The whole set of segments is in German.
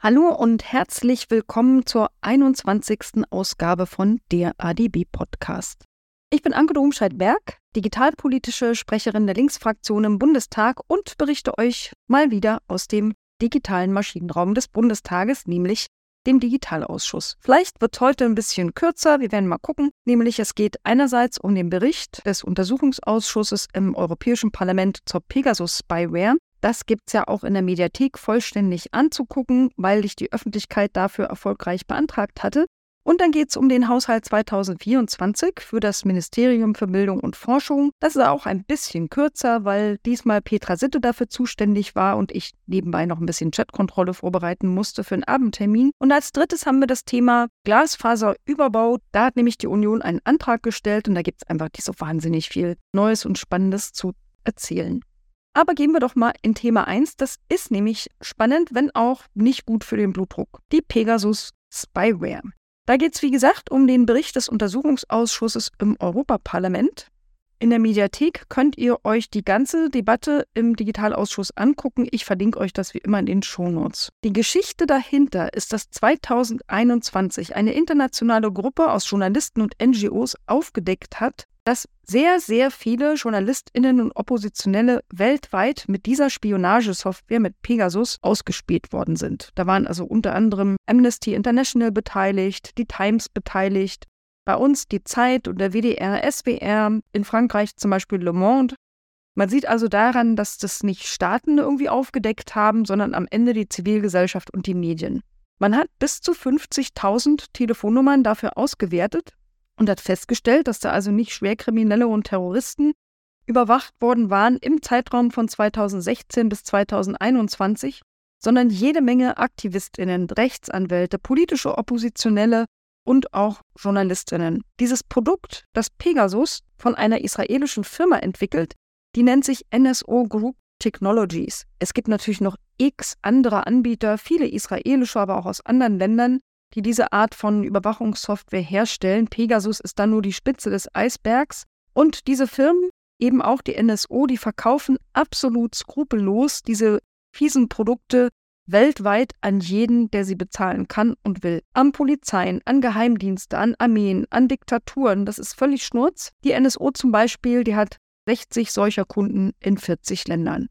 Hallo und herzlich willkommen zur 21. Ausgabe von der ADB Podcast. Ich bin Anke Domscheit-Berg, digitalpolitische Sprecherin der Linksfraktion im Bundestag und berichte euch mal wieder aus dem digitalen Maschinenraum des Bundestages, nämlich dem Digitalausschuss. Vielleicht wird heute ein bisschen kürzer, wir werden mal gucken. Nämlich es geht einerseits um den Bericht des Untersuchungsausschusses im Europäischen Parlament zur Pegasus Spyware das gibt es ja auch in der Mediathek vollständig anzugucken, weil ich die Öffentlichkeit dafür erfolgreich beantragt hatte. Und dann geht es um den Haushalt 2024 für das Ministerium für Bildung und Forschung. Das ist auch ein bisschen kürzer, weil diesmal Petra Sitte dafür zuständig war und ich nebenbei noch ein bisschen Chatkontrolle vorbereiten musste für einen Abendtermin. Und als drittes haben wir das Thema Glasfaserüberbau. Da hat nämlich die Union einen Antrag gestellt und da gibt es einfach nicht so wahnsinnig viel Neues und Spannendes zu erzählen. Aber gehen wir doch mal in Thema 1. Das ist nämlich spannend, wenn auch nicht gut für den Blutdruck. Die Pegasus Spyware. Da geht es, wie gesagt, um den Bericht des Untersuchungsausschusses im Europaparlament. In der Mediathek könnt ihr euch die ganze Debatte im Digitalausschuss angucken. Ich verlinke euch das wie immer in den Shownotes. Die Geschichte dahinter ist, dass 2021 eine internationale Gruppe aus Journalisten und NGOs aufgedeckt hat, dass sehr, sehr viele JournalistInnen und Oppositionelle weltweit mit dieser Spionagesoftware mit Pegasus ausgespielt worden sind. Da waren also unter anderem Amnesty International beteiligt, die Times beteiligt, bei uns die Zeit und der WDR, SWR, in Frankreich zum Beispiel Le Monde. Man sieht also daran, dass das nicht Staaten irgendwie aufgedeckt haben, sondern am Ende die Zivilgesellschaft und die Medien. Man hat bis zu 50.000 Telefonnummern dafür ausgewertet und hat festgestellt, dass da also nicht Schwerkriminelle und Terroristen überwacht worden waren im Zeitraum von 2016 bis 2021, sondern jede Menge Aktivistinnen, Rechtsanwälte, politische Oppositionelle und auch Journalistinnen. Dieses Produkt, das Pegasus von einer israelischen Firma entwickelt, die nennt sich NSO Group Technologies. Es gibt natürlich noch x andere Anbieter, viele israelische, aber auch aus anderen Ländern, die diese Art von Überwachungssoftware herstellen. Pegasus ist dann nur die Spitze des Eisbergs. Und diese Firmen, eben auch die NSO, die verkaufen absolut skrupellos diese fiesen Produkte weltweit an jeden, der sie bezahlen kann und will. An Polizeien, an Geheimdienste, an Armeen, an Diktaturen. Das ist völlig schnurz. Die NSO zum Beispiel, die hat 60 solcher Kunden in 40 Ländern.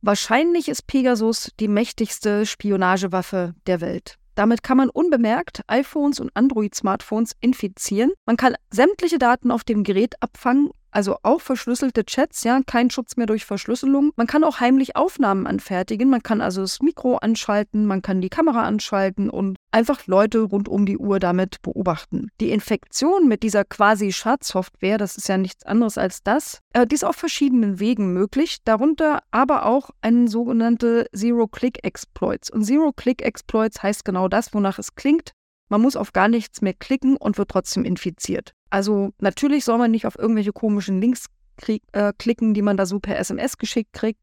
Wahrscheinlich ist Pegasus die mächtigste Spionagewaffe der Welt. Damit kann man unbemerkt iPhones und Android-Smartphones infizieren. Man kann sämtliche Daten auf dem Gerät abfangen also auch verschlüsselte Chats, ja, kein Schutz mehr durch Verschlüsselung. Man kann auch heimlich Aufnahmen anfertigen. Man kann also das Mikro anschalten, man kann die Kamera anschalten und einfach Leute rund um die Uhr damit beobachten. Die Infektion mit dieser quasi Schadsoftware, das ist ja nichts anderes als das, äh, die ist auf verschiedenen Wegen möglich, darunter aber auch ein sogenannte Zero-Click-Exploits. Und Zero-Click-Exploits heißt genau das, wonach es klingt. Man muss auf gar nichts mehr klicken und wird trotzdem infiziert. Also natürlich soll man nicht auf irgendwelche komischen Links krieg, äh, klicken, die man da so per SMS geschickt kriegt.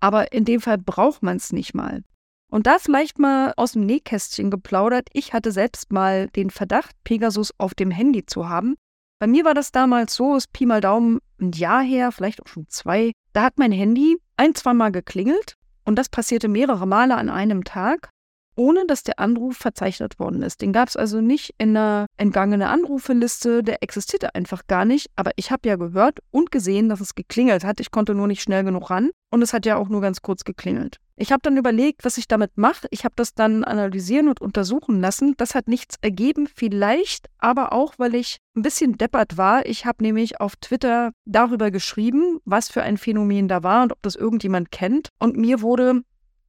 Aber in dem Fall braucht man es nicht mal. Und da vielleicht mal aus dem Nähkästchen geplaudert. Ich hatte selbst mal den Verdacht, Pegasus auf dem Handy zu haben. Bei mir war das damals so, ist Pi mal Daumen ein Jahr her, vielleicht auch schon zwei. Da hat mein Handy ein, zwei Mal geklingelt und das passierte mehrere Male an einem Tag ohne dass der Anruf verzeichnet worden ist. Den gab es also nicht in einer entgangenen Anrufeliste, der existierte einfach gar nicht. Aber ich habe ja gehört und gesehen, dass es geklingelt hat. Ich konnte nur nicht schnell genug ran und es hat ja auch nur ganz kurz geklingelt. Ich habe dann überlegt, was ich damit mache. Ich habe das dann analysieren und untersuchen lassen. Das hat nichts ergeben, vielleicht aber auch, weil ich ein bisschen deppert war. Ich habe nämlich auf Twitter darüber geschrieben, was für ein Phänomen da war und ob das irgendjemand kennt. Und mir wurde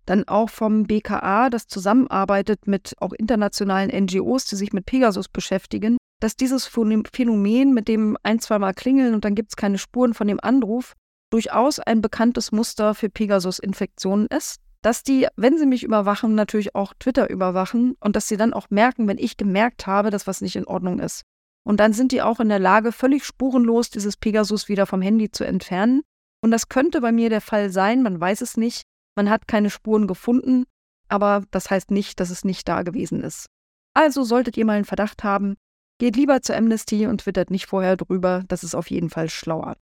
dann auch vom BKA, das zusammenarbeitet mit auch internationalen NGOs, die sich mit Pegasus beschäftigen, dass dieses Phänomen mit dem ein, zweimal klingeln und dann gibt es keine Spuren von dem Anruf, durchaus ein bekanntes Muster für Pegasus-Infektionen ist. Dass die, wenn sie mich überwachen, natürlich auch Twitter überwachen und dass sie dann auch merken, wenn ich gemerkt habe, dass was nicht in Ordnung ist. Und dann sind die auch in der Lage, völlig spurenlos dieses Pegasus wieder vom Handy zu entfernen. Und das könnte bei mir der Fall sein, man weiß es nicht, man hat keine Spuren gefunden, aber das heißt nicht, dass es nicht da gewesen ist. Also solltet ihr mal einen Verdacht haben, geht lieber zur Amnesty und twittert nicht vorher drüber, das ist auf jeden Fall schlauer.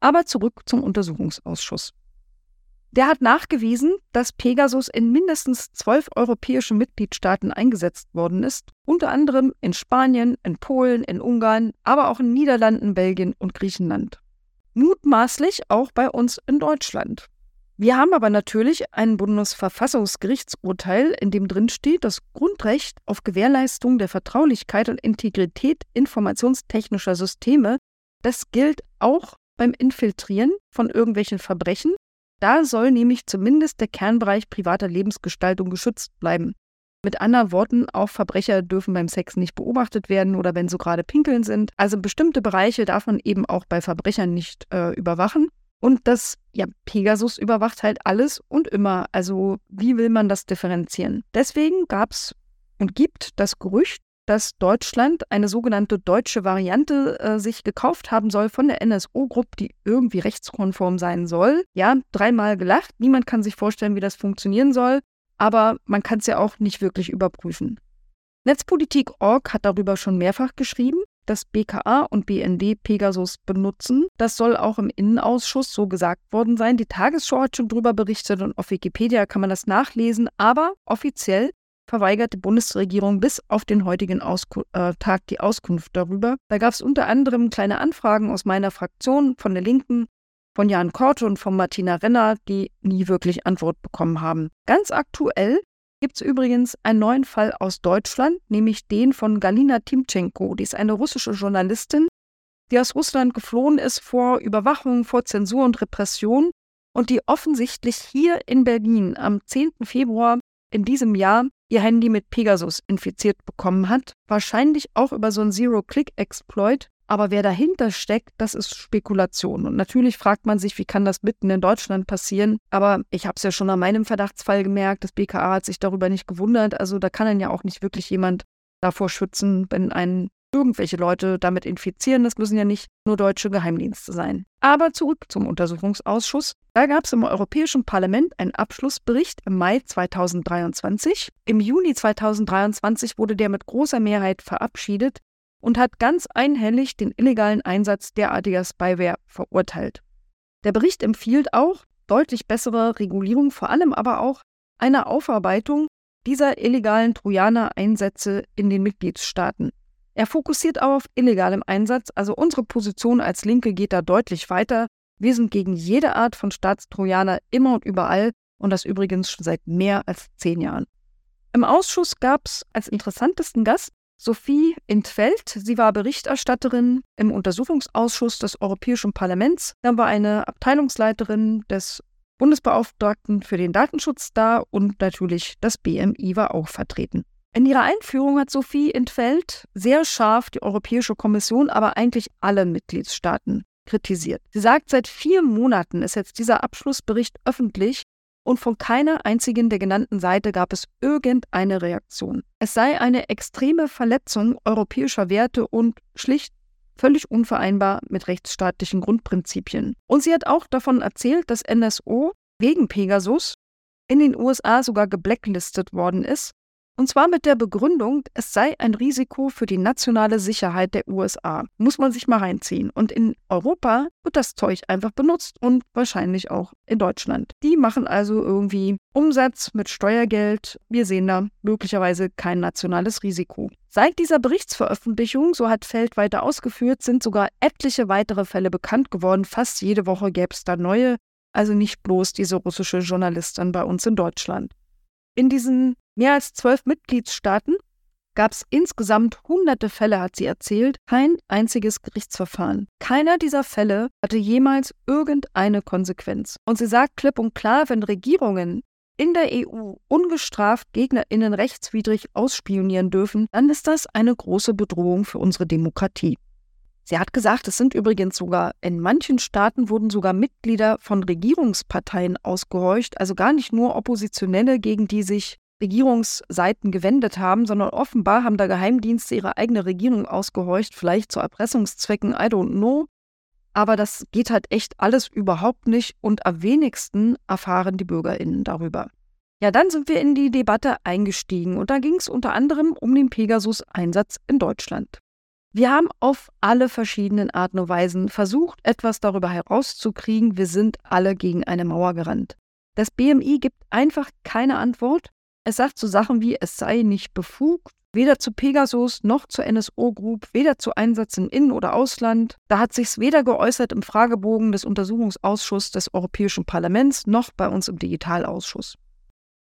Aber zurück zum Untersuchungsausschuss. Der hat nachgewiesen, dass Pegasus in mindestens zwölf europäischen Mitgliedstaaten eingesetzt worden ist, unter anderem in Spanien, in Polen, in Ungarn, aber auch in Niederlanden, Belgien und Griechenland. Mutmaßlich auch bei uns in Deutschland. Wir haben aber natürlich ein Bundesverfassungsgerichtsurteil, in dem drin steht, das Grundrecht auf Gewährleistung der Vertraulichkeit und Integrität informationstechnischer Systeme, das gilt auch beim Infiltrieren von irgendwelchen Verbrechen. Da soll nämlich zumindest der Kernbereich privater Lebensgestaltung geschützt bleiben. Mit anderen Worten, auch Verbrecher dürfen beim Sex nicht beobachtet werden oder wenn sie gerade pinkeln sind. Also bestimmte Bereiche darf man eben auch bei Verbrechern nicht äh, überwachen. Und das, ja, Pegasus überwacht halt alles und immer. Also, wie will man das differenzieren? Deswegen gab es und gibt das Gerücht, dass Deutschland eine sogenannte deutsche Variante äh, sich gekauft haben soll von der NSO-Gruppe, die irgendwie rechtskonform sein soll. Ja, dreimal gelacht. Niemand kann sich vorstellen, wie das funktionieren soll, aber man kann es ja auch nicht wirklich überprüfen. Netzpolitik.org hat darüber schon mehrfach geschrieben dass BKA und BND Pegasus benutzen. Das soll auch im Innenausschuss so gesagt worden sein. Die Tagesschau hat schon darüber berichtet und auf Wikipedia kann man das nachlesen. Aber offiziell verweigert die Bundesregierung bis auf den heutigen Ausku äh, Tag die Auskunft darüber. Da gab es unter anderem kleine Anfragen aus meiner Fraktion von der Linken, von Jan Korte und von Martina Renner, die nie wirklich Antwort bekommen haben. Ganz aktuell gibt es übrigens einen neuen Fall aus Deutschland, nämlich den von Galina Timchenko. Die ist eine russische Journalistin, die aus Russland geflohen ist vor Überwachung, vor Zensur und Repression und die offensichtlich hier in Berlin am 10. Februar in diesem Jahr ihr Handy mit Pegasus infiziert bekommen hat. Wahrscheinlich auch über so einen Zero-Click-Exploit, aber wer dahinter steckt, das ist Spekulation. Und natürlich fragt man sich, wie kann das mitten in Deutschland passieren? Aber ich habe es ja schon an meinem Verdachtsfall gemerkt, das BKA hat sich darüber nicht gewundert. Also da kann dann ja auch nicht wirklich jemand davor schützen, wenn einen irgendwelche Leute damit infizieren. Das müssen ja nicht nur deutsche Geheimdienste sein. Aber zurück zum Untersuchungsausschuss. Da gab es im Europäischen Parlament einen Abschlussbericht im Mai 2023. Im Juni 2023 wurde der mit großer Mehrheit verabschiedet und hat ganz einhellig den illegalen Einsatz derartiger Spyware verurteilt. Der Bericht empfiehlt auch deutlich bessere Regulierung, vor allem aber auch eine Aufarbeitung dieser illegalen Trojaner-Einsätze in den Mitgliedstaaten. Er fokussiert auch auf illegalem Einsatz, also unsere Position als Linke geht da deutlich weiter. Wir sind gegen jede Art von Staatstrojaner immer und überall und das übrigens schon seit mehr als zehn Jahren. Im Ausschuss gab es als interessantesten Gast Sophie Intfeld. Sie war Berichterstatterin im Untersuchungsausschuss des Europäischen Parlaments. Dann war eine Abteilungsleiterin des Bundesbeauftragten für den Datenschutz da und natürlich das BMI war auch vertreten. In ihrer Einführung hat Sophie Intfeld sehr scharf die Europäische Kommission, aber eigentlich alle Mitgliedstaaten kritisiert. Sie sagt, seit vier Monaten ist jetzt dieser Abschlussbericht öffentlich und von keiner einzigen der genannten Seite gab es irgendeine Reaktion. Es sei eine extreme Verletzung europäischer Werte und schlicht völlig unvereinbar mit rechtsstaatlichen Grundprinzipien. Und sie hat auch davon erzählt, dass NSO wegen Pegasus in den USA sogar geblacklistet worden ist und zwar mit der Begründung, es sei ein Risiko für die nationale Sicherheit der USA. Muss man sich mal reinziehen. Und in Europa wird das Zeug einfach benutzt und wahrscheinlich auch in Deutschland. Die machen also irgendwie Umsatz mit Steuergeld. Wir sehen da möglicherweise kein nationales Risiko. Seit dieser Berichtsveröffentlichung, so hat Feld weiter ausgeführt, sind sogar etliche weitere Fälle bekannt geworden. Fast jede Woche gäbe es da neue. Also nicht bloß diese russische Journalistin bei uns in Deutschland. In diesen mehr als zwölf Mitgliedstaaten gab es insgesamt hunderte Fälle, hat sie erzählt, kein einziges Gerichtsverfahren. Keiner dieser Fälle hatte jemals irgendeine Konsequenz. Und sie sagt klipp und klar, wenn Regierungen in der EU ungestraft Gegnerinnen rechtswidrig ausspionieren dürfen, dann ist das eine große Bedrohung für unsere Demokratie. Sie hat gesagt, es sind übrigens sogar in manchen Staaten wurden sogar Mitglieder von Regierungsparteien ausgehorcht, also gar nicht nur Oppositionelle, gegen die sich Regierungsseiten gewendet haben, sondern offenbar haben da Geheimdienste ihre eigene Regierung ausgehorcht, vielleicht zu Erpressungszwecken, I don't know. Aber das geht halt echt alles überhaupt nicht und am wenigsten erfahren die BürgerInnen darüber. Ja, dann sind wir in die Debatte eingestiegen und da ging es unter anderem um den Pegasus-Einsatz in Deutschland. Wir haben auf alle verschiedenen Arten und Weisen versucht, etwas darüber herauszukriegen. Wir sind alle gegen eine Mauer gerannt. Das BMI gibt einfach keine Antwort. Es sagt so Sachen wie, es sei nicht befugt, weder zu Pegasus noch zur NSO Group, weder zu Einsätzen im In- oder Ausland. Da hat sich's weder geäußert im Fragebogen des Untersuchungsausschusses des Europäischen Parlaments noch bei uns im Digitalausschuss.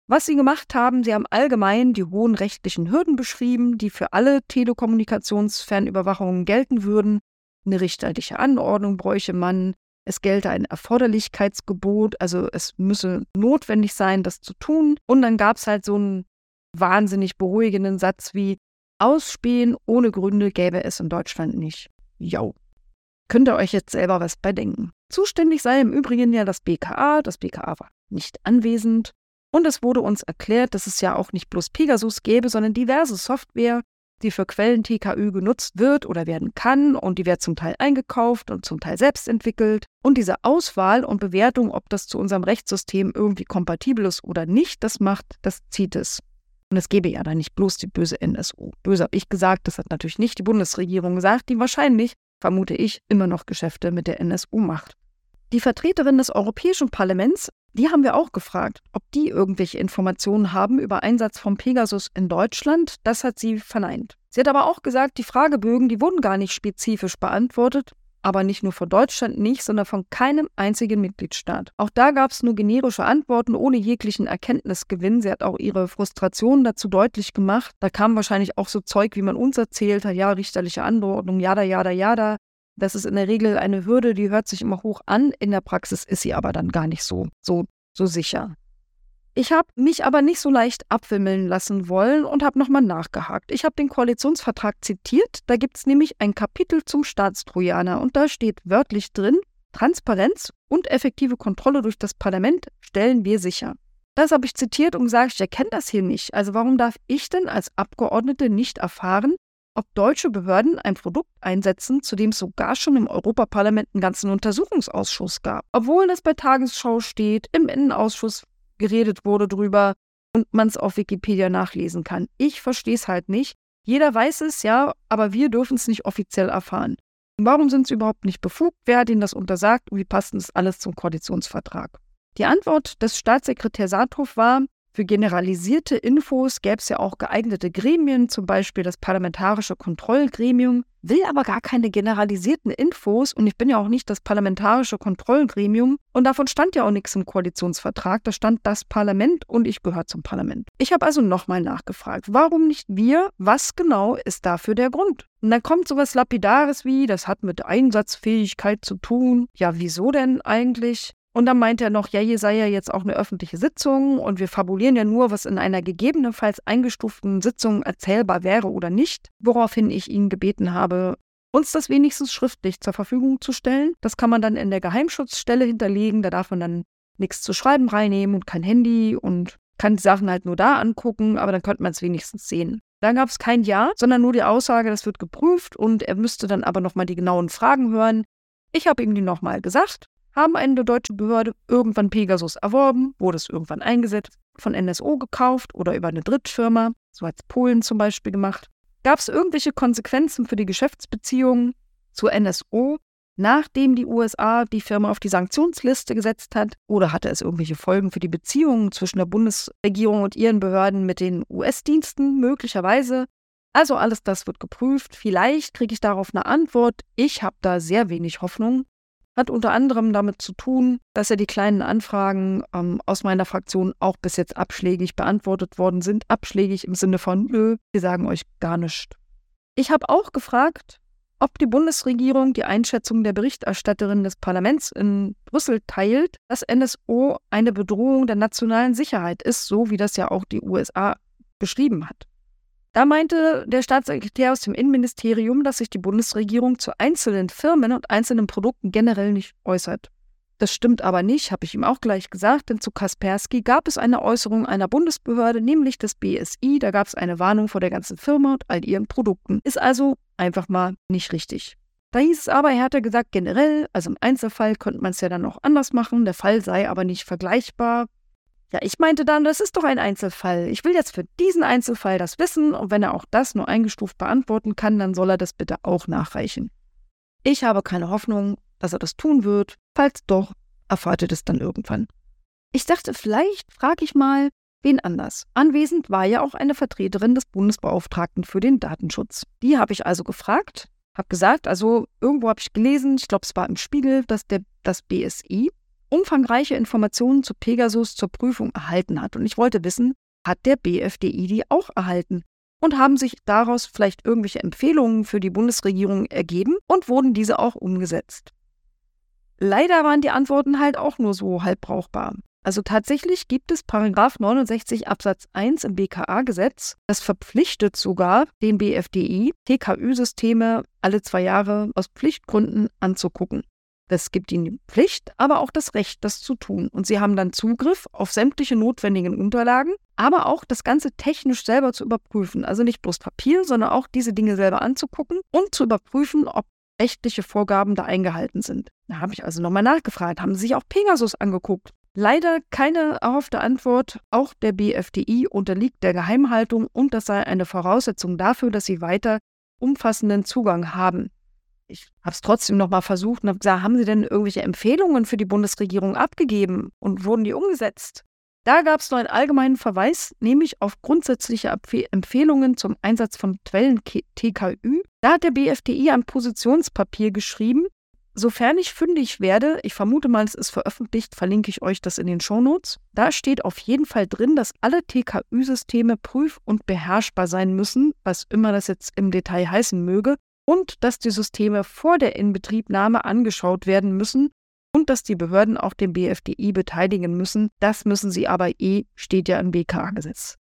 Was sie gemacht haben, sie haben allgemein die hohen rechtlichen Hürden beschrieben, die für alle Telekommunikationsfernüberwachungen gelten würden. Eine richterliche Anordnung bräuche man, es gelte ein Erforderlichkeitsgebot, also es müsse notwendig sein, das zu tun. Und dann gab es halt so einen wahnsinnig beruhigenden Satz wie Ausspähen ohne Gründe gäbe es in Deutschland nicht. Jo. Könnt ihr euch jetzt selber was bei denken. Zuständig sei im Übrigen ja das BKA. Das BKA war nicht anwesend. Und es wurde uns erklärt, dass es ja auch nicht bloß Pegasus gäbe, sondern diverse Software, die für Quellen-TKÜ genutzt wird oder werden kann und die wird zum Teil eingekauft und zum Teil selbst entwickelt. Und diese Auswahl und Bewertung, ob das zu unserem Rechtssystem irgendwie kompatibel ist oder nicht, das macht das CITES. Und es gäbe ja da nicht bloß die böse NSU. Böse habe ich gesagt, das hat natürlich nicht die Bundesregierung gesagt, die wahrscheinlich, vermute ich, immer noch Geschäfte mit der NSU macht. Die Vertreterin des Europäischen Parlaments, die haben wir auch gefragt, ob die irgendwelche Informationen haben über Einsatz von Pegasus in Deutschland. Das hat sie verneint. Sie hat aber auch gesagt, die Fragebögen, die wurden gar nicht spezifisch beantwortet aber nicht nur von Deutschland nicht, sondern von keinem einzigen Mitgliedstaat. Auch da gab es nur generische Antworten ohne jeglichen Erkenntnisgewinn. Sie hat auch ihre Frustration dazu deutlich gemacht. Da kam wahrscheinlich auch so Zeug, wie man uns erzählt hat, ja, richterliche Anordnung, jada, jada, jada. Das ist in der Regel eine Hürde, die hört sich immer hoch an. In der Praxis ist sie aber dann gar nicht so, so, so sicher. Ich habe mich aber nicht so leicht abwimmeln lassen wollen und habe nochmal nachgehakt. Ich habe den Koalitionsvertrag zitiert. Da gibt es nämlich ein Kapitel zum Staatstrojaner und da steht wörtlich drin, Transparenz und effektive Kontrolle durch das Parlament stellen wir sicher. Das habe ich zitiert und gesagt, ich erkenne das hier nicht. Also warum darf ich denn als Abgeordnete nicht erfahren, ob deutsche Behörden ein Produkt einsetzen, zu dem es sogar schon im Europaparlament einen ganzen Untersuchungsausschuss gab. Obwohl das bei Tagesschau steht, im Innenausschuss geredet wurde drüber und man es auf Wikipedia nachlesen kann. Ich verstehe es halt nicht. Jeder weiß es, ja, aber wir dürfen es nicht offiziell erfahren. Warum sind sie überhaupt nicht befugt? Wer hat ihnen das untersagt? Und wie passt das alles zum Koalitionsvertrag? Die Antwort des Staatssekretärs Saathoff war, für generalisierte Infos gäbe es ja auch geeignete Gremien, zum Beispiel das Parlamentarische Kontrollgremium, will aber gar keine generalisierten Infos und ich bin ja auch nicht das Parlamentarische Kontrollgremium und davon stand ja auch nichts im Koalitionsvertrag, da stand das Parlament und ich gehöre zum Parlament. Ich habe also nochmal nachgefragt, warum nicht wir? Was genau ist dafür der Grund? Und dann kommt sowas Lapidares wie, das hat mit Einsatzfähigkeit zu tun. Ja, wieso denn eigentlich? Und dann meint er noch, ja, hier sei ja jetzt auch eine öffentliche Sitzung und wir fabulieren ja nur, was in einer gegebenenfalls eingestuften Sitzung erzählbar wäre oder nicht, woraufhin ich ihn gebeten habe, uns das wenigstens schriftlich zur Verfügung zu stellen. Das kann man dann in der Geheimschutzstelle hinterlegen, da darf man dann nichts zu schreiben reinnehmen und kein Handy und kann die Sachen halt nur da angucken, aber dann könnte man es wenigstens sehen. Dann gab es kein Ja, sondern nur die Aussage, das wird geprüft und er müsste dann aber nochmal die genauen Fragen hören. Ich habe ihm die nochmal gesagt haben eine deutsche Behörde irgendwann Pegasus erworben, wurde es irgendwann eingesetzt, von NSO gekauft oder über eine Drittfirma, so hat es Polen zum Beispiel gemacht. Gab es irgendwelche Konsequenzen für die Geschäftsbeziehungen zur NSO, nachdem die USA die Firma auf die Sanktionsliste gesetzt hat? Oder hatte es irgendwelche Folgen für die Beziehungen zwischen der Bundesregierung und ihren Behörden mit den US-Diensten? Möglicherweise. Also alles das wird geprüft. Vielleicht kriege ich darauf eine Antwort. Ich habe da sehr wenig Hoffnung hat unter anderem damit zu tun, dass ja die kleinen Anfragen ähm, aus meiner Fraktion auch bis jetzt abschlägig beantwortet worden sind. Abschlägig im Sinne von, nö, wir sagen euch gar nichts. Ich habe auch gefragt, ob die Bundesregierung die Einschätzung der Berichterstatterin des Parlaments in Brüssel teilt, dass NSO eine Bedrohung der nationalen Sicherheit ist, so wie das ja auch die USA beschrieben hat. Da meinte der Staatssekretär aus dem Innenministerium, dass sich die Bundesregierung zu einzelnen Firmen und einzelnen Produkten generell nicht äußert. Das stimmt aber nicht, habe ich ihm auch gleich gesagt, denn zu Kaspersky gab es eine Äußerung einer Bundesbehörde, nämlich des BSI. Da gab es eine Warnung vor der ganzen Firma und all ihren Produkten. Ist also einfach mal nicht richtig. Da hieß es aber, er hatte gesagt, generell, also im Einzelfall könnte man es ja dann auch anders machen, der Fall sei aber nicht vergleichbar. Ja, ich meinte dann, das ist doch ein Einzelfall. Ich will jetzt für diesen Einzelfall das wissen und wenn er auch das nur eingestuft beantworten kann, dann soll er das bitte auch nachreichen. Ich habe keine Hoffnung, dass er das tun wird. Falls doch, erfahrt ihr das dann irgendwann. Ich dachte, vielleicht frage ich mal wen anders. Anwesend war ja auch eine Vertreterin des Bundesbeauftragten für den Datenschutz. Die habe ich also gefragt, habe gesagt, also irgendwo habe ich gelesen, ich glaube es war im Spiegel, dass der, das BSI umfangreiche Informationen zu Pegasus zur Prüfung erhalten hat. Und ich wollte wissen, hat der BFDI die auch erhalten? Und haben sich daraus vielleicht irgendwelche Empfehlungen für die Bundesregierung ergeben und wurden diese auch umgesetzt? Leider waren die Antworten halt auch nur so halb brauchbar. Also tatsächlich gibt es Paragraph 69 Absatz 1 im BKA-Gesetz. Das verpflichtet sogar den BFDI, TKÜ-Systeme alle zwei Jahre aus Pflichtgründen anzugucken. Das gibt ihnen die Pflicht, aber auch das Recht, das zu tun. Und sie haben dann Zugriff auf sämtliche notwendigen Unterlagen, aber auch das Ganze technisch selber zu überprüfen. Also nicht bloß Papier, sondern auch diese Dinge selber anzugucken und zu überprüfen, ob rechtliche Vorgaben da eingehalten sind. Da habe ich also nochmal nachgefragt, haben Sie sich auch Pegasus angeguckt? Leider keine erhoffte Antwort. Auch der BFDI unterliegt der Geheimhaltung und das sei eine Voraussetzung dafür, dass sie weiter umfassenden Zugang haben. Ich habe es trotzdem nochmal versucht und habe gesagt, haben Sie denn irgendwelche Empfehlungen für die Bundesregierung abgegeben und wurden die umgesetzt? Da gab es nur einen allgemeinen Verweis, nämlich auf grundsätzliche Empfehlungen zum Einsatz von Quellen TKÜ. Da hat der BFDI ein Positionspapier geschrieben. Sofern ich fündig werde, ich vermute mal, es ist veröffentlicht, verlinke ich euch das in den Shownotes. Da steht auf jeden Fall drin, dass alle TKÜ-Systeme prüf- und beherrschbar sein müssen, was immer das jetzt im Detail heißen möge, und dass die Systeme vor der Inbetriebnahme angeschaut werden müssen und dass die Behörden auch den BFDI beteiligen müssen. Das müssen sie aber eh, steht ja im BKA-Gesetz.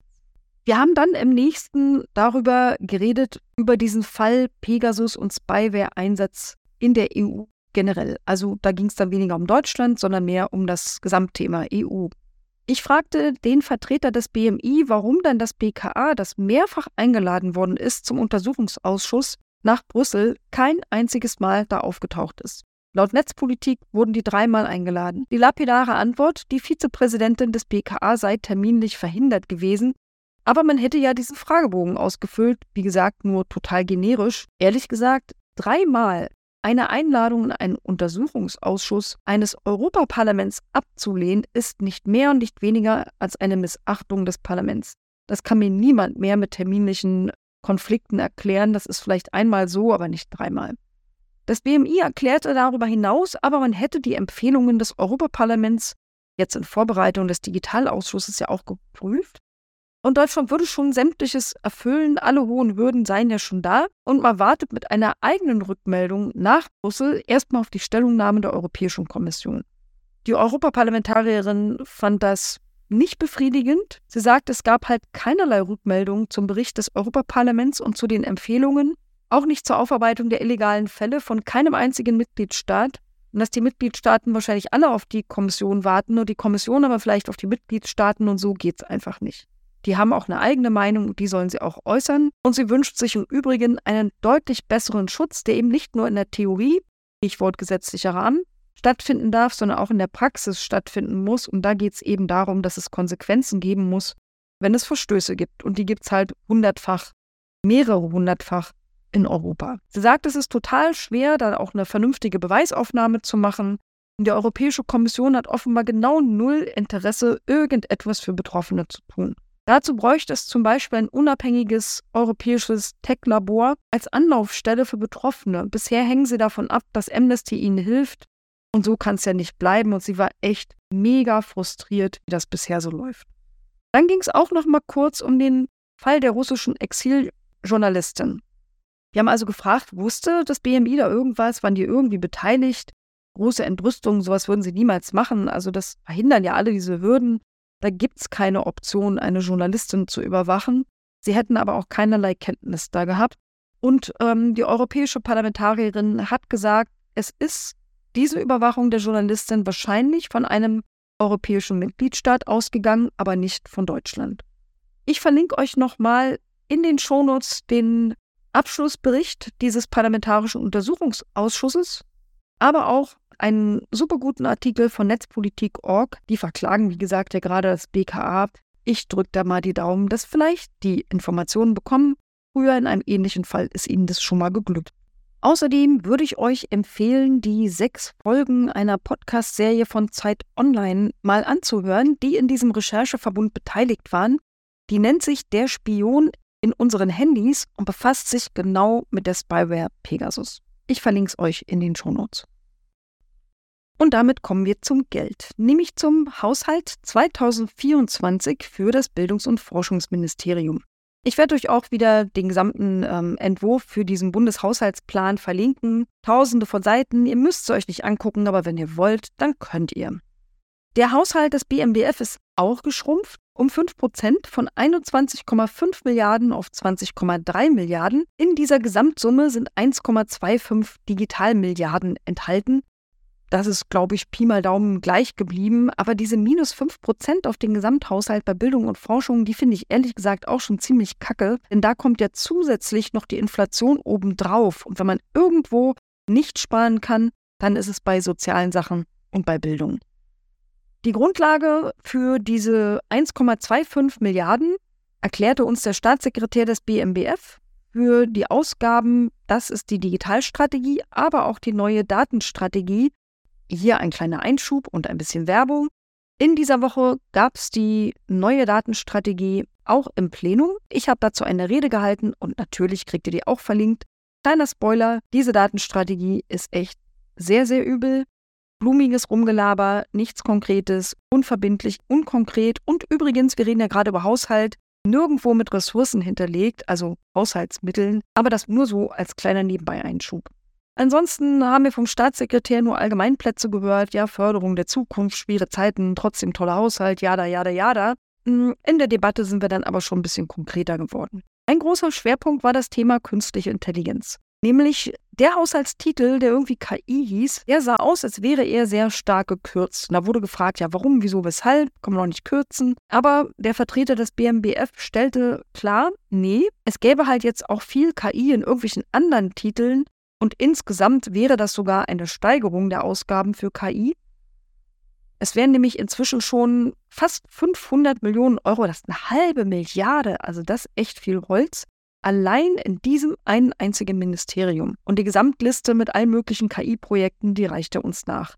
Wir haben dann im nächsten darüber geredet, über diesen Fall Pegasus und Spyware-Einsatz in der EU generell. Also da ging es dann weniger um Deutschland, sondern mehr um das Gesamtthema EU. Ich fragte den Vertreter des BMI, warum dann das BKA, das mehrfach eingeladen worden ist zum Untersuchungsausschuss nach Brüssel, kein einziges Mal da aufgetaucht ist. Laut Netzpolitik wurden die dreimal eingeladen. Die lapidare Antwort, die Vizepräsidentin des BKA sei terminlich verhindert gewesen, aber man hätte ja diesen Fragebogen ausgefüllt, wie gesagt, nur total generisch. Ehrlich gesagt, dreimal eine Einladung in einen Untersuchungsausschuss eines Europaparlaments abzulehnen, ist nicht mehr und nicht weniger als eine Missachtung des Parlaments. Das kann mir niemand mehr mit terminlichen Konflikten erklären. Das ist vielleicht einmal so, aber nicht dreimal. Das BMI erklärte darüber hinaus, aber man hätte die Empfehlungen des Europaparlaments jetzt in Vorbereitung des Digitalausschusses ja auch geprüft. Und Deutschland würde schon sämtliches erfüllen, alle hohen Hürden seien ja schon da und man wartet mit einer eigenen Rückmeldung nach Brüssel erstmal auf die Stellungnahme der Europäischen Kommission. Die Europaparlamentarierin fand das nicht befriedigend. Sie sagt, es gab halt keinerlei Rückmeldung zum Bericht des Europaparlaments und zu den Empfehlungen auch nicht zur Aufarbeitung der illegalen Fälle von keinem einzigen Mitgliedstaat. Und dass die Mitgliedstaaten wahrscheinlich alle auf die Kommission warten, nur die Kommission aber vielleicht auf die Mitgliedstaaten und so geht es einfach nicht. Die haben auch eine eigene Meinung und die sollen sie auch äußern. Und sie wünscht sich im Übrigen einen deutlich besseren Schutz, der eben nicht nur in der Theorie, Stichwort gesetzlicher Rahmen, stattfinden darf, sondern auch in der Praxis stattfinden muss. Und da geht es eben darum, dass es Konsequenzen geben muss, wenn es Verstöße gibt. Und die gibt es halt hundertfach, mehrere hundertfach in Europa. Sie sagt, es ist total schwer, da auch eine vernünftige Beweisaufnahme zu machen. Und die Europäische Kommission hat offenbar genau null Interesse, irgendetwas für Betroffene zu tun. Dazu bräuchte es zum Beispiel ein unabhängiges europäisches Tech-Labor als Anlaufstelle für Betroffene. Bisher hängen sie davon ab, dass Amnesty ihnen hilft. Und so kann es ja nicht bleiben. Und sie war echt mega frustriert, wie das bisher so läuft. Dann ging es auch noch mal kurz um den Fall der russischen Exiljournalistin. Wir haben also gefragt, wusste das BMI da irgendwas? Waren die irgendwie beteiligt? Große Entrüstung, sowas würden sie niemals machen. Also das verhindern ja alle diese Hürden. Da gibt es keine Option, eine Journalistin zu überwachen. Sie hätten aber auch keinerlei Kenntnis da gehabt. Und ähm, die europäische Parlamentarierin hat gesagt, es ist diese Überwachung der Journalistin wahrscheinlich von einem europäischen Mitgliedstaat ausgegangen, aber nicht von Deutschland. Ich verlinke euch nochmal in den Shownotes den Abschlussbericht dieses Parlamentarischen Untersuchungsausschusses, aber auch einen super guten Artikel von Netzpolitik.org. Die verklagen, wie gesagt, ja gerade das BKA. Ich drücke da mal die Daumen, dass vielleicht die Informationen bekommen. Früher in einem ähnlichen Fall ist ihnen das schon mal geglückt. Außerdem würde ich euch empfehlen, die sechs Folgen einer Podcast-Serie von Zeit Online mal anzuhören, die in diesem Rechercheverbund beteiligt waren. Die nennt sich Der Spion in unseren Handys und befasst sich genau mit der Spyware Pegasus. Ich verlinke es euch in den Shownotes. Und damit kommen wir zum Geld, nämlich zum Haushalt 2024 für das Bildungs- und Forschungsministerium. Ich werde euch auch wieder den gesamten ähm, Entwurf für diesen Bundeshaushaltsplan verlinken. Tausende von Seiten, ihr müsst es euch nicht angucken, aber wenn ihr wollt, dann könnt ihr. Der Haushalt des BMBF ist auch geschrumpft um 5% von 21,5 Milliarden auf 20,3 Milliarden. In dieser Gesamtsumme sind 1,25 Digitalmilliarden enthalten. Das ist, glaube ich, Pi mal Daumen gleich geblieben. Aber diese minus 5% auf den Gesamthaushalt bei Bildung und Forschung, die finde ich ehrlich gesagt auch schon ziemlich kacke. Denn da kommt ja zusätzlich noch die Inflation obendrauf. Und wenn man irgendwo nicht sparen kann, dann ist es bei sozialen Sachen und bei Bildung. Die Grundlage für diese 1,25 Milliarden erklärte uns der Staatssekretär des BMBF. Für die Ausgaben, das ist die Digitalstrategie, aber auch die neue Datenstrategie. Hier ein kleiner Einschub und ein bisschen Werbung. In dieser Woche gab es die neue Datenstrategie auch im Plenum. Ich habe dazu eine Rede gehalten und natürlich kriegt ihr die auch verlinkt. Kleiner Spoiler, diese Datenstrategie ist echt sehr, sehr übel blumiges Rumgelaber, nichts Konkretes, unverbindlich, unkonkret und übrigens, wir reden ja gerade über Haushalt, nirgendwo mit Ressourcen hinterlegt, also Haushaltsmitteln, aber das nur so als kleiner Nebenbei-Einschub. Ansonsten haben wir vom Staatssekretär nur Allgemeinplätze gehört, ja, Förderung der Zukunft, schwere Zeiten, trotzdem toller Haushalt, jada, jada, jada. Hm, in der Debatte sind wir dann aber schon ein bisschen konkreter geworden. Ein großer Schwerpunkt war das Thema künstliche Intelligenz. Nämlich der Haushaltstitel, der irgendwie KI hieß, der sah aus, als wäre er sehr stark gekürzt. Da wurde gefragt, ja, warum, wieso, weshalb, kann man noch nicht kürzen. Aber der Vertreter des BMBF stellte klar, nee, es gäbe halt jetzt auch viel KI in irgendwelchen anderen Titeln und insgesamt wäre das sogar eine Steigerung der Ausgaben für KI. Es wären nämlich inzwischen schon fast 500 Millionen Euro, das ist eine halbe Milliarde, also das ist echt viel Holz allein in diesem einen einzigen Ministerium. Und die Gesamtliste mit allen möglichen KI-Projekten, die reichte uns nach.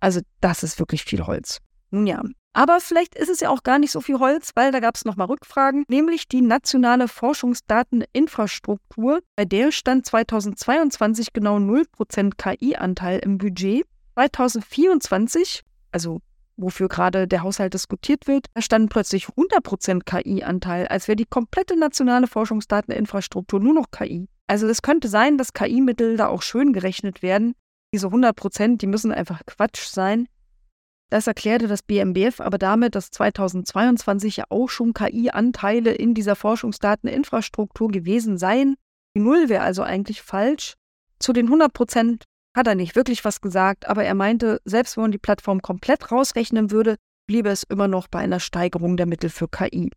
Also das ist wirklich viel Holz. Nun ja. Aber vielleicht ist es ja auch gar nicht so viel Holz, weil da gab es nochmal Rückfragen, nämlich die nationale Forschungsdateninfrastruktur, bei der stand 2022 genau 0% KI-Anteil im Budget. 2024, also wofür gerade der Haushalt diskutiert wird, da stand plötzlich 100% KI-Anteil, als wäre die komplette nationale Forschungsdateninfrastruktur nur noch KI. Also es könnte sein, dass KI-Mittel da auch schön gerechnet werden. Diese 100%, die müssen einfach Quatsch sein. Das erklärte das BMBF aber damit, dass 2022 ja auch schon KI-Anteile in dieser Forschungsdateninfrastruktur gewesen seien. Die Null wäre also eigentlich falsch. Zu den 100% hat er nicht wirklich was gesagt, aber er meinte, selbst wenn man die Plattform komplett rausrechnen würde, bliebe es immer noch bei einer Steigerung der Mittel für KI.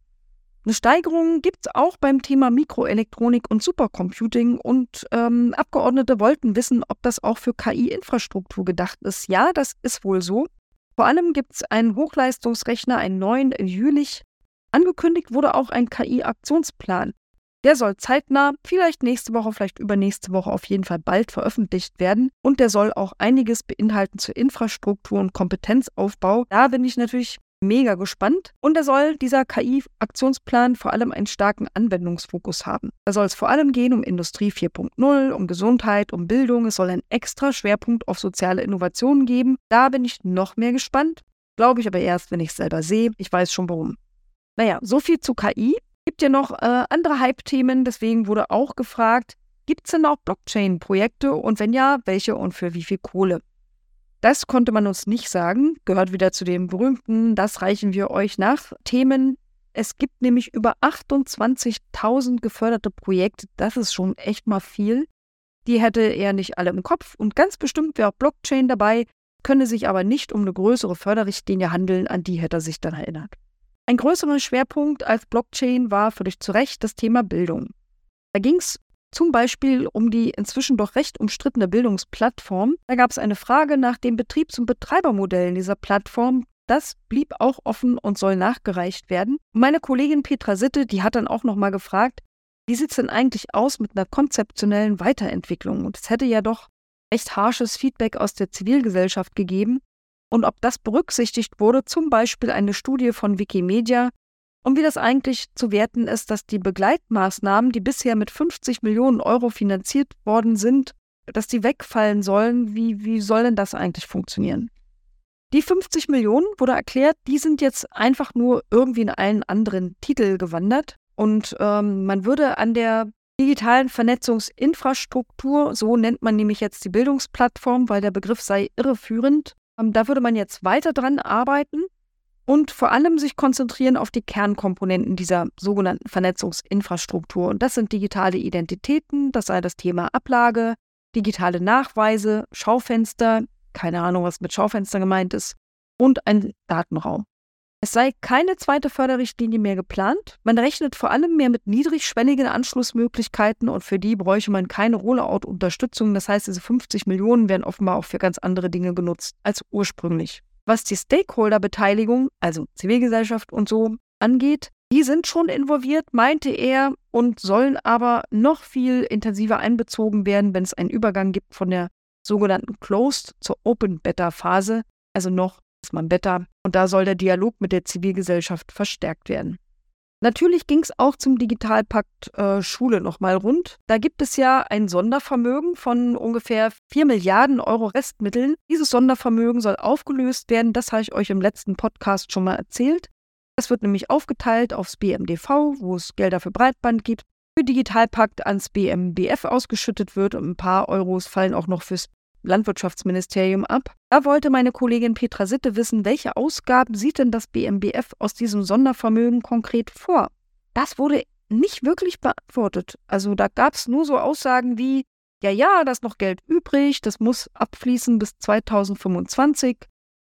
Eine Steigerung gibt es auch beim Thema Mikroelektronik und Supercomputing und ähm, Abgeordnete wollten wissen, ob das auch für KI-Infrastruktur gedacht ist. Ja, das ist wohl so. Vor allem gibt es einen Hochleistungsrechner, einen neuen in Jülich. Angekündigt wurde auch ein KI-Aktionsplan. Der soll zeitnah, vielleicht nächste Woche, vielleicht übernächste Woche auf jeden Fall bald veröffentlicht werden. Und der soll auch einiges beinhalten zur Infrastruktur und Kompetenzaufbau. Da bin ich natürlich mega gespannt. Und er soll, dieser KI-Aktionsplan, vor allem einen starken Anwendungsfokus haben. Da soll es vor allem gehen um Industrie 4.0, um Gesundheit, um Bildung. Es soll einen extra Schwerpunkt auf soziale Innovationen geben. Da bin ich noch mehr gespannt. Glaube ich aber erst, wenn ich es selber sehe. Ich weiß schon warum. Naja, so viel zu KI. Gibt ja noch äh, andere Hype-Themen, deswegen wurde auch gefragt, gibt es denn auch Blockchain-Projekte und wenn ja, welche und für wie viel Kohle? Das konnte man uns nicht sagen, gehört wieder zu dem berühmten, das reichen wir euch nach Themen. Es gibt nämlich über 28.000 geförderte Projekte, das ist schon echt mal viel. Die hätte er nicht alle im Kopf und ganz bestimmt wäre auch Blockchain dabei, könne sich aber nicht um eine größere Förderrichtlinie handeln, an die hätte er sich dann erinnert. Ein größerer Schwerpunkt als Blockchain war völlig zu Recht das Thema Bildung. Da ging es zum Beispiel um die inzwischen doch recht umstrittene Bildungsplattform. Da gab es eine Frage nach den Betriebs- und Betreibermodellen dieser Plattform. Das blieb auch offen und soll nachgereicht werden. meine Kollegin Petra Sitte, die hat dann auch nochmal gefragt, wie sieht es denn eigentlich aus mit einer konzeptionellen Weiterentwicklung? Und es hätte ja doch echt harsches Feedback aus der Zivilgesellschaft gegeben. Und ob das berücksichtigt wurde, zum Beispiel eine Studie von Wikimedia, und wie das eigentlich zu werten ist, dass die Begleitmaßnahmen, die bisher mit 50 Millionen Euro finanziert worden sind, dass die wegfallen sollen. Wie, wie soll denn das eigentlich funktionieren? Die 50 Millionen wurde erklärt, die sind jetzt einfach nur irgendwie in einen anderen Titel gewandert. Und ähm, man würde an der digitalen Vernetzungsinfrastruktur, so nennt man nämlich jetzt die Bildungsplattform, weil der Begriff sei irreführend, ähm, da würde man jetzt weiter dran arbeiten und vor allem sich konzentrieren auf die Kernkomponenten dieser sogenannten Vernetzungsinfrastruktur. Und das sind digitale Identitäten, das sei das Thema Ablage, digitale Nachweise, Schaufenster, keine Ahnung, was mit Schaufenster gemeint ist, und ein Datenraum. Es sei keine zweite Förderrichtlinie mehr geplant. Man rechnet vor allem mehr mit niedrigschwelligen Anschlussmöglichkeiten und für die bräuchte man keine Rollout-Unterstützung. Das heißt, diese 50 Millionen werden offenbar auch für ganz andere Dinge genutzt als ursprünglich. Was die Stakeholder-Beteiligung, also Zivilgesellschaft und so, angeht, die sind schon involviert, meinte er, und sollen aber noch viel intensiver einbezogen werden, wenn es einen Übergang gibt von der sogenannten Closed zur Open Beta Phase, also noch ist man Beta, und da soll der Dialog mit der Zivilgesellschaft verstärkt werden. Natürlich ging es auch zum Digitalpakt äh, Schule nochmal rund. Da gibt es ja ein Sondervermögen von ungefähr 4 Milliarden Euro Restmitteln. Dieses Sondervermögen soll aufgelöst werden. Das habe ich euch im letzten Podcast schon mal erzählt. Das wird nämlich aufgeteilt aufs BMDV, wo es Gelder für Breitband gibt, für Digitalpakt ans BMBF ausgeschüttet wird und ein paar Euros fallen auch noch fürs Landwirtschaftsministerium ab. Da wollte meine Kollegin Petra Sitte wissen, welche Ausgaben sieht denn das BMBF aus diesem Sondervermögen konkret vor? Das wurde nicht wirklich beantwortet. Also da gab es nur so Aussagen wie, ja, ja, da ist noch Geld übrig, das muss abfließen bis 2025,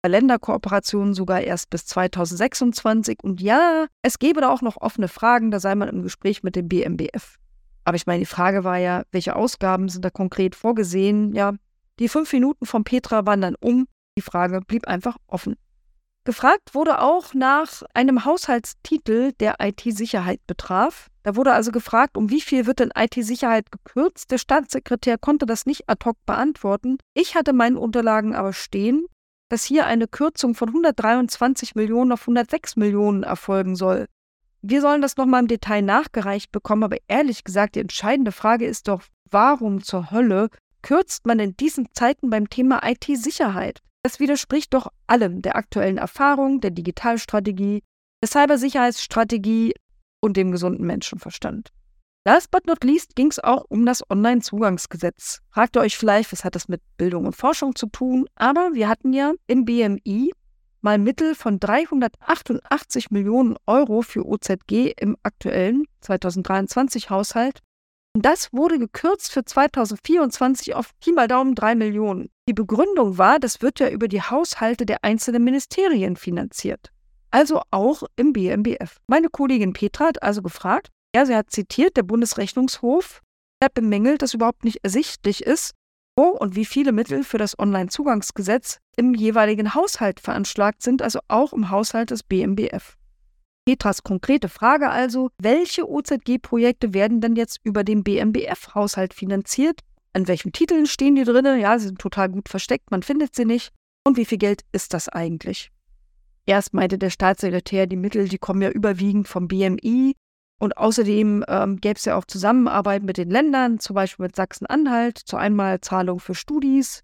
bei Länderkooperationen sogar erst bis 2026 und ja, es gäbe da auch noch offene Fragen, da sei man im Gespräch mit dem BMBF. Aber ich meine, die Frage war ja, welche Ausgaben sind da konkret vorgesehen? Ja, die fünf Minuten von Petra waren dann um. Die Frage blieb einfach offen. Gefragt wurde auch nach einem Haushaltstitel, der IT-Sicherheit betraf. Da wurde also gefragt, um wie viel wird denn IT-Sicherheit gekürzt? Der Staatssekretär konnte das nicht ad hoc beantworten. Ich hatte meinen Unterlagen aber stehen, dass hier eine Kürzung von 123 Millionen auf 106 Millionen erfolgen soll. Wir sollen das nochmal im Detail nachgereicht bekommen, aber ehrlich gesagt, die entscheidende Frage ist doch, warum zur Hölle kürzt man in diesen Zeiten beim Thema IT-Sicherheit? Das widerspricht doch allem der aktuellen Erfahrung, der Digitalstrategie, der Cybersicherheitsstrategie und dem gesunden Menschenverstand. Last but not least ging es auch um das Online-Zugangsgesetz. Fragt ihr euch vielleicht, was hat das mit Bildung und Forschung zu tun? Aber wir hatten ja im BMI mal Mittel von 388 Millionen Euro für OZG im aktuellen 2023 Haushalt das wurde gekürzt für 2024 auf Pi mal Daumen 3 Millionen. Die Begründung war, das wird ja über die Haushalte der einzelnen Ministerien finanziert. Also auch im BMBF. Meine Kollegin Petra hat also gefragt, ja, sie hat zitiert, der Bundesrechnungshof hat bemängelt, dass überhaupt nicht ersichtlich ist, wo und wie viele Mittel für das Onlinezugangsgesetz im jeweiligen Haushalt veranschlagt sind, also auch im Haushalt des BMBF. Petras konkrete Frage also, welche OZG-Projekte werden denn jetzt über den BMBF-Haushalt finanziert? An welchen Titeln stehen die drin? Ja, sie sind total gut versteckt, man findet sie nicht. Und wie viel Geld ist das eigentlich? Erst meinte der Staatssekretär, die Mittel, die kommen ja überwiegend vom BMI. Und außerdem ähm, gäbe es ja auch Zusammenarbeit mit den Ländern, zum Beispiel mit Sachsen-Anhalt, zur Einmalzahlung für Studis.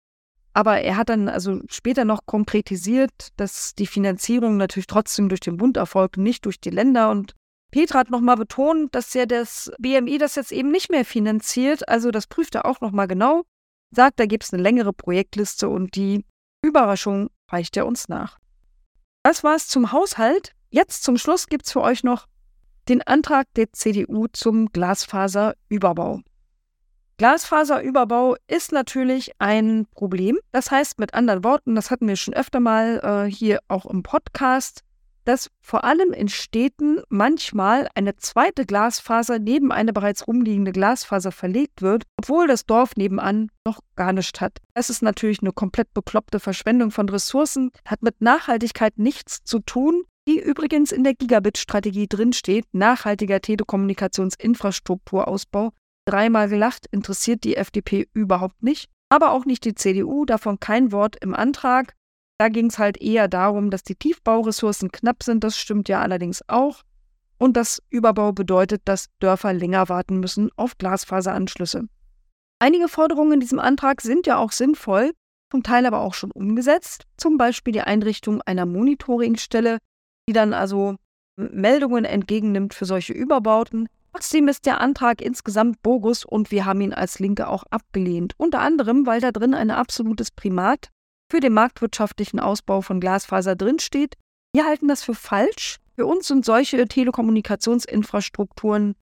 Aber er hat dann also später noch konkretisiert, dass die Finanzierung natürlich trotzdem durch den Bund erfolgt nicht durch die Länder. Und Petra hat nochmal betont, dass ja das BMI das jetzt eben nicht mehr finanziert. Also das prüft er auch nochmal genau. Sagt, da gibt es eine längere Projektliste und die Überraschung reicht er uns nach. Das war es zum Haushalt. Jetzt zum Schluss gibt es für euch noch den Antrag der CDU zum Glasfaserüberbau. Glasfaserüberbau ist natürlich ein Problem. Das heißt mit anderen Worten, das hatten wir schon öfter mal äh, hier auch im Podcast, dass vor allem in Städten manchmal eine zweite Glasfaser neben eine bereits rumliegende Glasfaser verlegt wird, obwohl das Dorf nebenan noch gar nichts hat. Das ist natürlich eine komplett bekloppte Verschwendung von Ressourcen, hat mit Nachhaltigkeit nichts zu tun die übrigens in der Gigabit-Strategie drinsteht, nachhaltiger Telekommunikationsinfrastrukturausbau. Dreimal gelacht, interessiert die FDP überhaupt nicht, aber auch nicht die CDU, davon kein Wort im Antrag. Da ging es halt eher darum, dass die Tiefbauressourcen knapp sind, das stimmt ja allerdings auch. Und dass Überbau bedeutet, dass Dörfer länger warten müssen auf Glasfaseranschlüsse. Einige Forderungen in diesem Antrag sind ja auch sinnvoll, zum Teil aber auch schon umgesetzt, zum Beispiel die Einrichtung einer Monitoringstelle, die dann also Meldungen entgegennimmt für solche Überbauten. Trotzdem ist der Antrag insgesamt bogus und wir haben ihn als Linke auch abgelehnt. Unter anderem, weil da drin ein absolutes Primat für den marktwirtschaftlichen Ausbau von Glasfaser drinsteht. Wir halten das für falsch. Für uns sind solche Telekommunikationsinfrastrukturen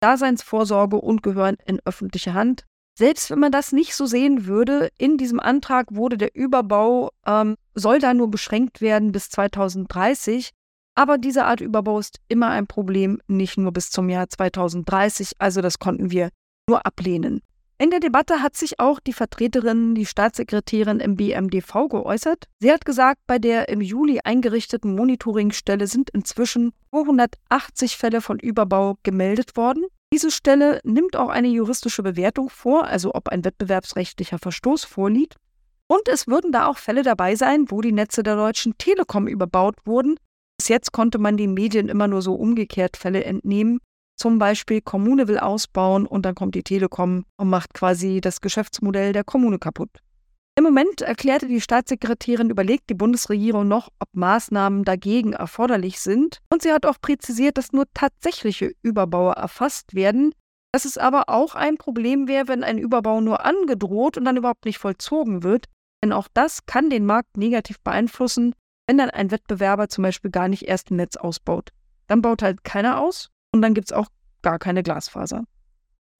Daseinsvorsorge und gehören in öffentliche Hand. Selbst wenn man das nicht so sehen würde, in diesem Antrag wurde der Überbau, ähm, soll da nur beschränkt werden bis 2030. Aber diese Art Überbau ist immer ein Problem, nicht nur bis zum Jahr 2030. Also das konnten wir nur ablehnen. In der Debatte hat sich auch die Vertreterin, die Staatssekretärin im BMDV geäußert. Sie hat gesagt, bei der im Juli eingerichteten Monitoringstelle sind inzwischen 280 Fälle von Überbau gemeldet worden. Diese Stelle nimmt auch eine juristische Bewertung vor, also ob ein wettbewerbsrechtlicher Verstoß vorliegt. Und es würden da auch Fälle dabei sein, wo die Netze der Deutschen Telekom überbaut wurden. Bis jetzt konnte man den Medien immer nur so umgekehrt Fälle entnehmen. Zum Beispiel, Kommune will ausbauen und dann kommt die Telekom und macht quasi das Geschäftsmodell der Kommune kaputt. Im Moment erklärte die Staatssekretärin, überlegt die Bundesregierung noch, ob Maßnahmen dagegen erforderlich sind. Und sie hat auch präzisiert, dass nur tatsächliche Überbauer erfasst werden, dass es aber auch ein Problem wäre, wenn ein Überbau nur angedroht und dann überhaupt nicht vollzogen wird. Denn auch das kann den Markt negativ beeinflussen, wenn dann ein Wettbewerber zum Beispiel gar nicht erst ein Netz ausbaut. Dann baut halt keiner aus und dann gibt es auch gar keine Glasfaser.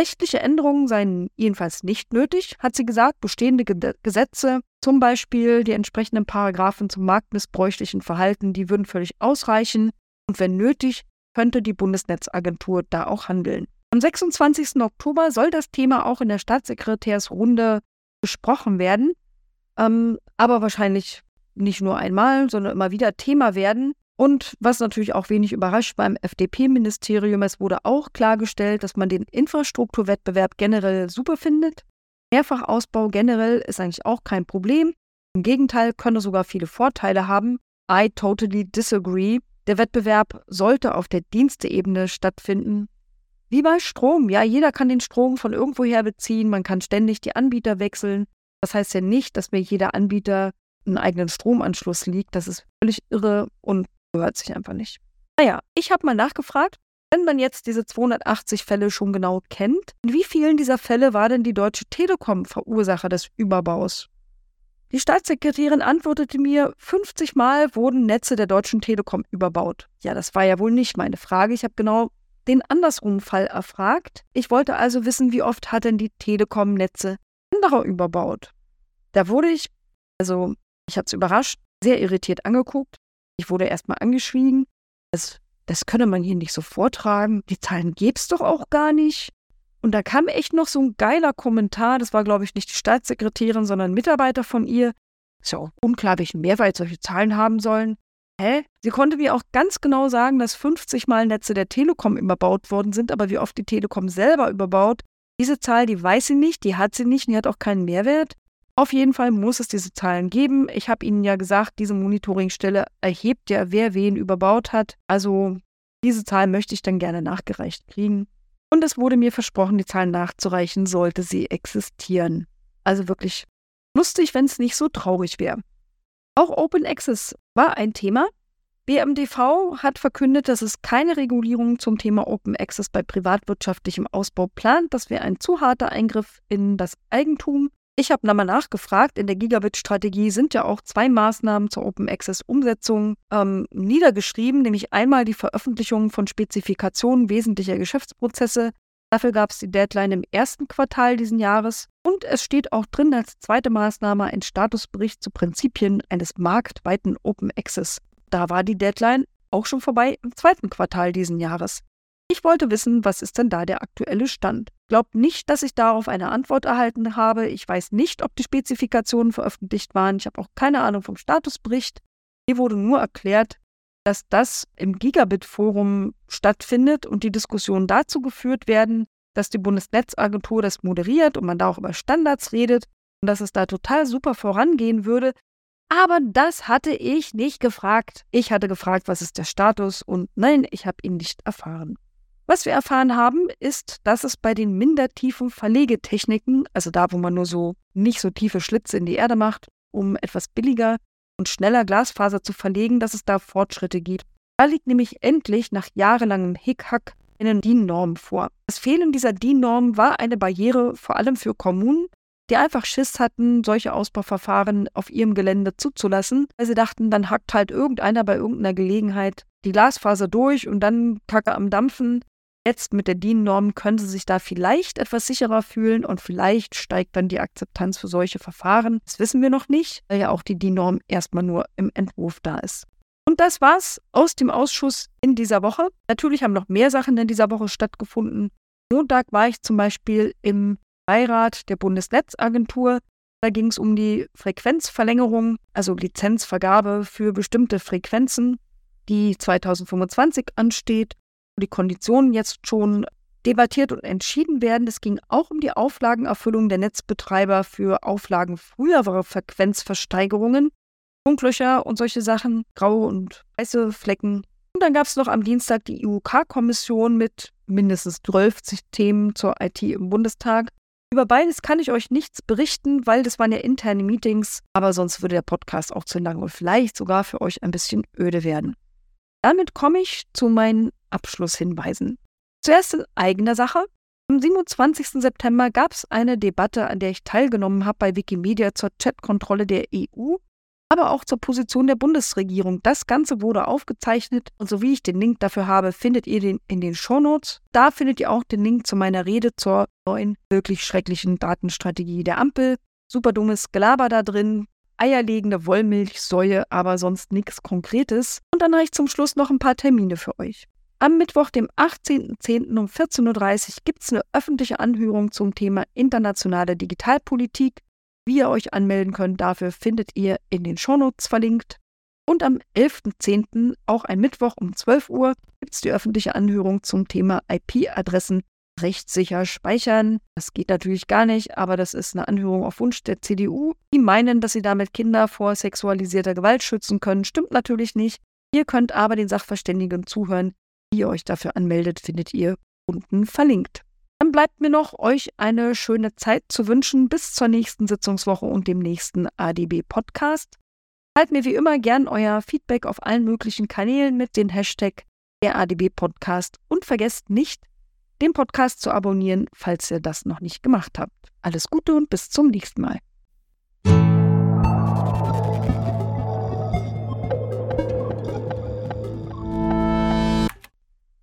Rechtliche Änderungen seien jedenfalls nicht nötig, hat sie gesagt. Bestehende Gesetze, zum Beispiel die entsprechenden Paragraphen zum marktmissbräuchlichen Verhalten, die würden völlig ausreichen. Und wenn nötig, könnte die Bundesnetzagentur da auch handeln. Am 26. Oktober soll das Thema auch in der Staatssekretärsrunde besprochen werden, ähm, aber wahrscheinlich nicht nur einmal, sondern immer wieder Thema werden. Und was natürlich auch wenig überrascht beim FDP-Ministerium, es wurde auch klargestellt, dass man den Infrastrukturwettbewerb generell super findet. Mehrfachausbau generell ist eigentlich auch kein Problem. Im Gegenteil, könnte sogar viele Vorteile haben. I totally disagree. Der Wettbewerb sollte auf der Diensteebene stattfinden. Wie bei Strom. Ja, jeder kann den Strom von irgendwoher beziehen. Man kann ständig die Anbieter wechseln. Das heißt ja nicht, dass mir jeder Anbieter einen eigenen Stromanschluss liegt. Das ist völlig irre und gehört sich einfach nicht. Naja, ich habe mal nachgefragt, wenn man jetzt diese 280 Fälle schon genau kennt, in wie vielen dieser Fälle war denn die Deutsche Telekom Verursacher des Überbaus? Die Staatssekretärin antwortete mir, 50 Mal wurden Netze der Deutschen Telekom überbaut. Ja, das war ja wohl nicht meine Frage. Ich habe genau den andersrum Fall erfragt. Ich wollte also wissen, wie oft hat denn die Telekom Netze anderer überbaut? Da wurde ich, also ich hatte es überrascht, sehr irritiert angeguckt. Ich wurde erstmal angeschwiegen. Das, das könne man hier nicht so vortragen. Die Zahlen gäbe es doch auch gar nicht. Und da kam echt noch so ein geiler Kommentar. Das war, glaube ich, nicht die Staatssekretärin, sondern ein Mitarbeiter von ihr. Ist ja auch unklar, welchen Mehrwert solche Zahlen haben sollen. Hä? Sie konnte mir auch ganz genau sagen, dass 50 Mal Netze der Telekom überbaut worden sind, aber wie oft die Telekom selber überbaut, diese Zahl, die weiß sie nicht, die hat sie nicht, die hat auch keinen Mehrwert. Auf jeden Fall muss es diese Zahlen geben. Ich habe Ihnen ja gesagt, diese Monitoringstelle erhebt ja, wer wen überbaut hat. Also diese Zahl möchte ich dann gerne nachgereicht kriegen. Und es wurde mir versprochen, die Zahlen nachzureichen, sollte sie existieren. Also wirklich lustig, wenn es nicht so traurig wäre. Auch Open Access war ein Thema. BMDV hat verkündet, dass es keine Regulierung zum Thema Open Access bei privatwirtschaftlichem Ausbau plant. Das wäre ein zu harter Eingriff in das Eigentum. Ich habe nochmal nachgefragt. In der Gigabit-Strategie sind ja auch zwei Maßnahmen zur Open Access-Umsetzung ähm, niedergeschrieben, nämlich einmal die Veröffentlichung von Spezifikationen wesentlicher Geschäftsprozesse. Dafür gab es die Deadline im ersten Quartal diesen Jahres. Und es steht auch drin als zweite Maßnahme ein Statusbericht zu Prinzipien eines marktweiten Open Access. Da war die Deadline auch schon vorbei im zweiten Quartal diesen Jahres. Ich wollte wissen, was ist denn da der aktuelle Stand? Glaubt nicht, dass ich darauf eine Antwort erhalten habe. Ich weiß nicht, ob die Spezifikationen veröffentlicht waren. Ich habe auch keine Ahnung vom Statusbericht. Hier wurde nur erklärt, dass das im Gigabit-Forum stattfindet und die Diskussionen dazu geführt werden, dass die Bundesnetzagentur das moderiert und man da auch über Standards redet und dass es da total super vorangehen würde. Aber das hatte ich nicht gefragt. Ich hatte gefragt, was ist der Status und nein, ich habe ihn nicht erfahren. Was wir erfahren haben, ist, dass es bei den minder tiefen Verlegetechniken, also da, wo man nur so nicht so tiefe Schlitze in die Erde macht, um etwas billiger und schneller Glasfaser zu verlegen, dass es da Fortschritte gibt. Da liegt nämlich endlich nach jahrelangem Hickhack eine DIN-Norm vor. Das Fehlen dieser DIN-Norm war eine Barriere vor allem für Kommunen, die einfach Schiss hatten, solche Ausbauverfahren auf ihrem Gelände zuzulassen, weil sie dachten, dann hackt halt irgendeiner bei irgendeiner Gelegenheit die Glasfaser durch und dann Kacke am Dampfen. Jetzt mit der DIN-Norm können sie sich da vielleicht etwas sicherer fühlen und vielleicht steigt dann die Akzeptanz für solche Verfahren. Das wissen wir noch nicht, weil ja auch die DIN-Norm erstmal nur im Entwurf da ist. Und das war's aus dem Ausschuss in dieser Woche. Natürlich haben noch mehr Sachen in dieser Woche stattgefunden. Montag war ich zum Beispiel im Beirat der Bundesnetzagentur. Da ging es um die Frequenzverlängerung, also Lizenzvergabe für bestimmte Frequenzen, die 2025 ansteht die Konditionen jetzt schon debattiert und entschieden werden. Es ging auch um die Auflagenerfüllung der Netzbetreiber für Auflagen früherer Frequenzversteigerungen, Funklöcher und solche Sachen, graue und weiße Flecken. Und dann gab es noch am Dienstag die IUK-Kommission mit mindestens 12 Themen zur IT im Bundestag. Über beides kann ich euch nichts berichten, weil das waren ja interne Meetings, aber sonst würde der Podcast auch zu lang und vielleicht sogar für euch ein bisschen öde werden. Damit komme ich zu meinen Abschlusshinweisen. Zuerst in eigener Sache. Am 27. September gab es eine Debatte, an der ich teilgenommen habe bei Wikimedia zur Chatkontrolle der EU, aber auch zur Position der Bundesregierung. Das Ganze wurde aufgezeichnet und so wie ich den Link dafür habe, findet ihr den in den Shownotes. Da findet ihr auch den Link zu meiner Rede zur neuen, wirklich schrecklichen Datenstrategie der Ampel. Super dummes Gelaber da drin, eierlegende Wollmilchsäue, aber sonst nichts Konkretes. Und dann reicht zum Schluss noch ein paar Termine für euch. Am Mittwoch, dem 18.10. um 14.30 Uhr gibt es eine öffentliche Anhörung zum Thema internationale Digitalpolitik. Wie ihr euch anmelden könnt, dafür findet ihr in den Shownotes verlinkt. Und am 11.10., auch ein Mittwoch um 12 Uhr, gibt es die öffentliche Anhörung zum Thema IP-Adressen rechtssicher speichern. Das geht natürlich gar nicht, aber das ist eine Anhörung auf Wunsch der CDU. Die meinen, dass sie damit Kinder vor sexualisierter Gewalt schützen können. Stimmt natürlich nicht. Ihr könnt aber den Sachverständigen zuhören, ihr euch dafür anmeldet, findet ihr unten verlinkt. Dann bleibt mir noch, euch eine schöne Zeit zu wünschen bis zur nächsten Sitzungswoche und dem nächsten ADB-Podcast. Teilt mir wie immer gern euer Feedback auf allen möglichen Kanälen mit dem Hashtag der ADB-Podcast und vergesst nicht, den Podcast zu abonnieren, falls ihr das noch nicht gemacht habt. Alles Gute und bis zum nächsten Mal.